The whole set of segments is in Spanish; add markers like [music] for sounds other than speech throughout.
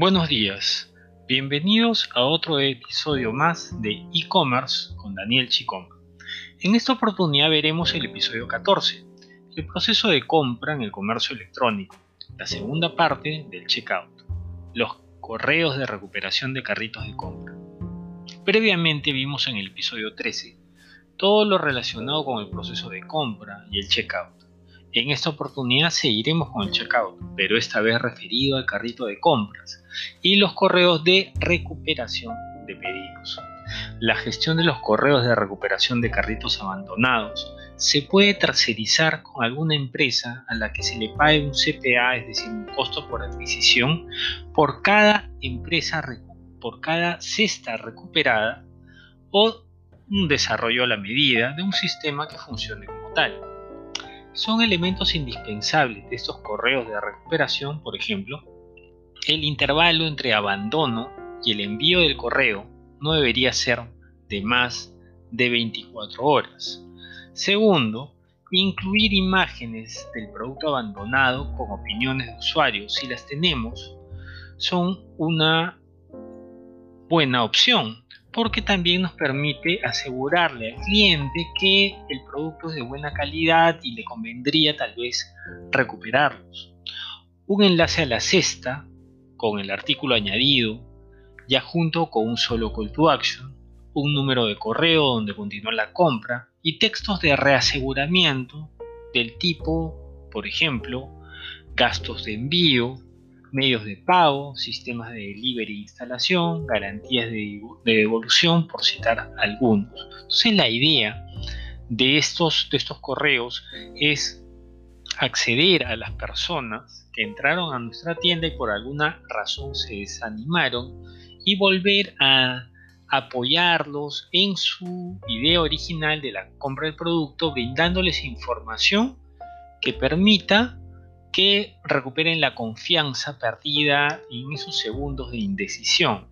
Buenos días, bienvenidos a otro episodio más de e-commerce con Daniel Chicón. En esta oportunidad veremos el episodio 14, el proceso de compra en el comercio electrónico, la segunda parte del checkout, los correos de recuperación de carritos de compra. Previamente vimos en el episodio 13 todo lo relacionado con el proceso de compra y el checkout. En esta oportunidad seguiremos con el checkout, pero esta vez referido al carrito de compras y los correos de recuperación de pedidos. La gestión de los correos de recuperación de carritos abandonados se puede tercerizar con alguna empresa a la que se le pague un CPA, es decir, un costo por adquisición, por cada empresa, por cada cesta recuperada o un desarrollo a la medida de un sistema que funcione como tal. Son elementos indispensables de estos correos de recuperación, por ejemplo, el intervalo entre abandono y el envío del correo no debería ser de más de 24 horas. Segundo, incluir imágenes del producto abandonado con opiniones de usuarios, si las tenemos, son una buena opción porque también nos permite asegurarle al cliente que el producto es de buena calidad y le convendría tal vez recuperarlos. Un enlace a la cesta con el artículo añadido, ya junto con un solo call to action, un número de correo donde continúa la compra y textos de reaseguramiento del tipo, por ejemplo, gastos de envío, medios de pago, sistemas de delivery e instalación, garantías de, devolución, por citar algunos. Entonces la idea de estos, de estos correos es acceder a las personas que entraron a nuestra tienda y por alguna razón se desanimaron y volver a apoyarlos en su idea original de la compra del producto, brindándoles información que permita que recuperen la confianza perdida en esos segundos de indecisión.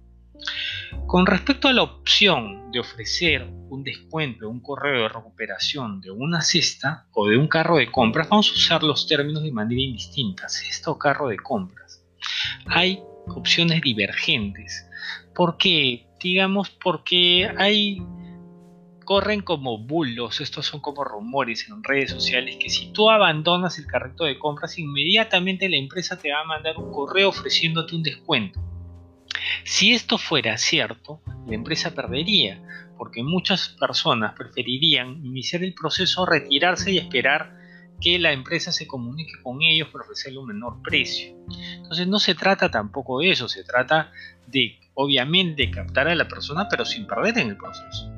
Con respecto a la opción de ofrecer un descuento, un correo de recuperación de una cesta o de un carro de compras, vamos a usar los términos de manera indistinta, cesta o carro de compras. Hay opciones divergentes. ¿Por qué? Digamos porque hay corren como bulos, estos son como rumores en redes sociales, que si tú abandonas el carrito de compras, inmediatamente la empresa te va a mandar un correo ofreciéndote un descuento. Si esto fuera cierto, la empresa perdería, porque muchas personas preferirían iniciar el proceso, retirarse y esperar que la empresa se comunique con ellos para ofrecerle un menor precio. Entonces no se trata tampoco de eso, se trata de obviamente captar a la persona pero sin perder en el proceso.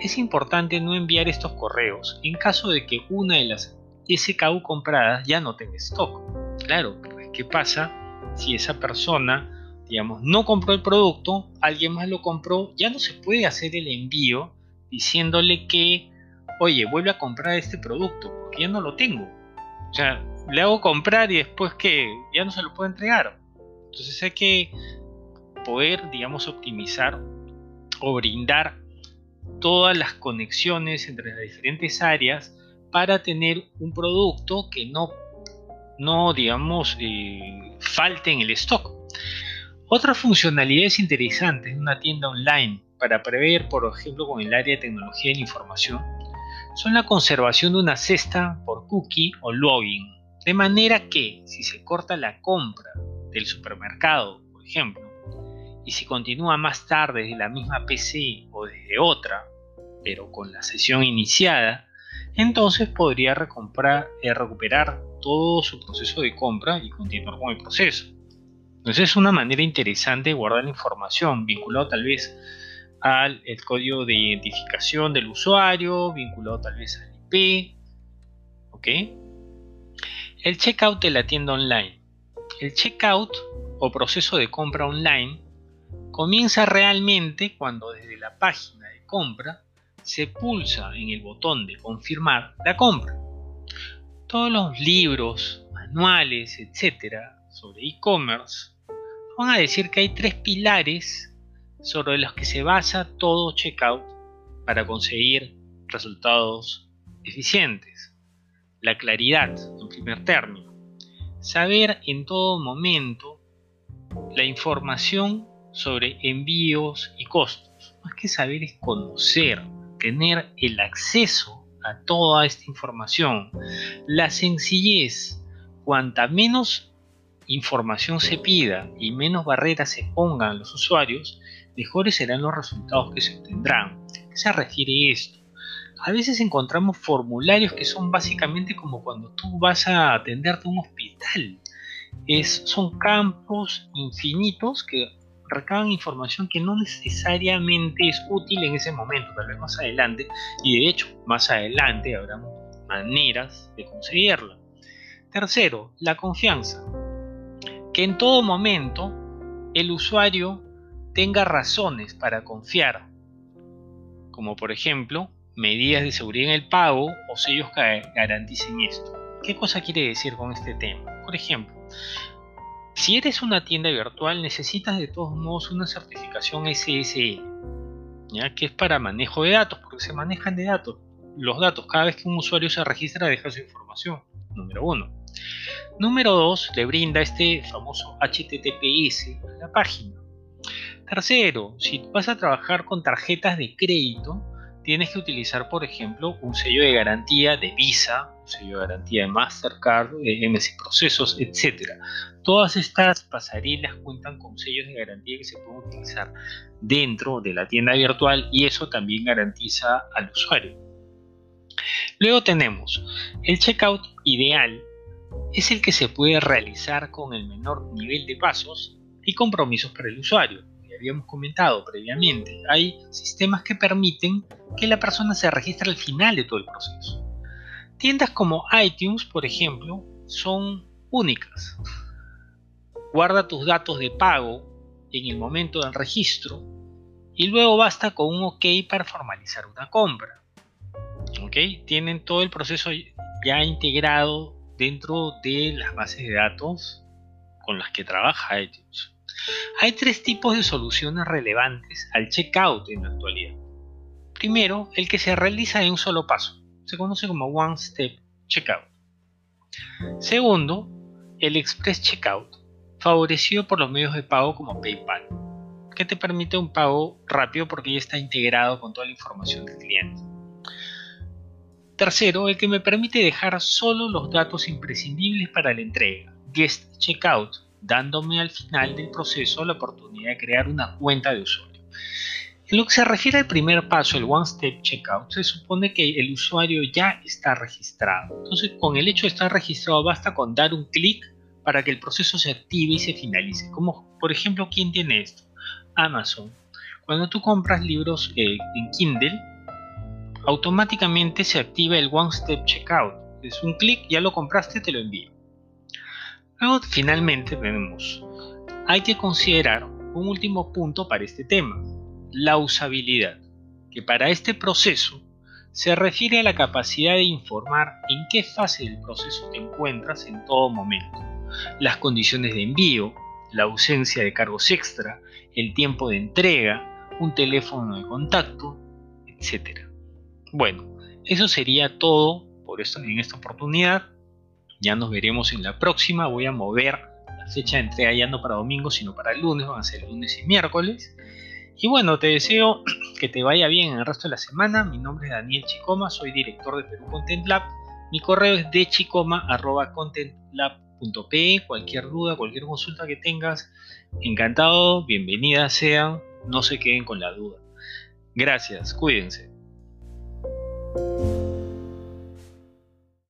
Es importante no enviar estos correos en caso de que una de las SKU compradas ya no tenga stock. Claro, pues, ¿qué pasa si esa persona, digamos, no compró el producto, alguien más lo compró, ya no se puede hacer el envío diciéndole que, oye, vuelve a comprar este producto, porque ya no lo tengo. O sea, le hago comprar y después que ya no se lo puedo entregar. Entonces hay que poder, digamos, optimizar o brindar todas las conexiones entre las diferentes áreas para tener un producto que no, no digamos, eh, falte en el stock. Otras funcionalidades interesantes de una tienda online para prever, por ejemplo, con el área de tecnología de la información, son la conservación de una cesta por cookie o login. De manera que si se corta la compra del supermercado, por ejemplo, y si continúa más tarde desde la misma PC o desde otra, pero con la sesión iniciada, entonces podría recomprar, eh, recuperar todo su proceso de compra y continuar con el proceso. Entonces es una manera interesante de guardar información vinculado tal vez al código de identificación del usuario, vinculado tal vez al IP. ¿Ok? El checkout de la tienda online. El checkout o proceso de compra online comienza realmente cuando desde la página de compra se pulsa en el botón de confirmar la compra. Todos los libros, manuales, etcétera, sobre e-commerce van a decir que hay tres pilares sobre los que se basa todo checkout para conseguir resultados eficientes. La claridad, en primer término. Saber en todo momento la información sobre envíos y costos. Más que saber es conocer, tener el acceso a toda esta información. La sencillez, cuanta menos información se pida y menos barreras se pongan a los usuarios, mejores serán los resultados que se obtendrán. ¿A qué se refiere esto? A veces encontramos formularios que son básicamente como cuando tú vas a atenderte a un hospital. Es, son campos infinitos que recaban información que no necesariamente es útil en ese momento, tal vez más adelante, y de hecho más adelante habrá maneras de conseguirla. Tercero, la confianza. Que en todo momento el usuario tenga razones para confiar, como por ejemplo medidas de seguridad en el pago o sellos que garanticen esto. ¿Qué cosa quiere decir con este tema? Por ejemplo, si eres una tienda virtual necesitas de todos modos una certificación SSL, ¿ya? que es para manejo de datos, porque se manejan de datos. Los datos, cada vez que un usuario se registra deja su información, número uno. Número dos, le brinda este famoso HTTPS a la página. Tercero, si vas a trabajar con tarjetas de crédito, tienes que utilizar, por ejemplo, un sello de garantía de Visa, un sello de garantía de Mastercard, de MC Procesos, etc. Todas estas pasarelas cuentan con sellos de garantía que se pueden utilizar dentro de la tienda virtual y eso también garantiza al usuario. Luego tenemos el checkout ideal, es el que se puede realizar con el menor nivel de pasos y compromisos para el usuario habíamos comentado previamente, hay sistemas que permiten que la persona se registre al final de todo el proceso. Tiendas como iTunes, por ejemplo, son únicas. Guarda tus datos de pago en el momento del registro y luego basta con un OK para formalizar una compra. ¿Ok? Tienen todo el proceso ya integrado dentro de las bases de datos con las que trabaja iTunes. Hay tres tipos de soluciones relevantes al checkout en la actualidad. Primero, el que se realiza en un solo paso. Se conoce como One Step Checkout. Segundo, el Express Checkout, favorecido por los medios de pago como PayPal, que te permite un pago rápido porque ya está integrado con toda la información del cliente. Tercero, el que me permite dejar solo los datos imprescindibles para la entrega, Guest Checkout, dándome al final del proceso la oportunidad de crear una cuenta de usuario. En lo que se refiere al primer paso, el One Step Checkout, se supone que el usuario ya está registrado. Entonces, con el hecho de estar registrado, basta con dar un clic para que el proceso se active y se finalice. Como, por ejemplo, ¿quién tiene esto? Amazon. Cuando tú compras libros eh, en Kindle, automáticamente se activa el One Step Checkout. Es un clic, ya lo compraste, te lo envío. Luego, finalmente, tenemos, hay que considerar un último punto para este tema, la usabilidad, que para este proceso se refiere a la capacidad de informar en qué fase del proceso te encuentras en todo momento, las condiciones de envío, la ausencia de cargos extra, el tiempo de entrega, un teléfono de contacto, etc. Bueno, eso sería todo por esto en esta oportunidad. Ya nos veremos en la próxima. Voy a mover la fecha de entrega ya no para domingo, sino para el lunes. Van a ser lunes y miércoles. Y bueno, te deseo [clears throat] que te vaya bien en el resto de la semana. Mi nombre es Daniel Chicoma, soy director de Perú Content Lab. Mi correo es de chicoma.contentlab.pe. Cualquier duda, cualquier consulta que tengas, encantado, bienvenidas sean. No se queden con la duda. Gracias, cuídense.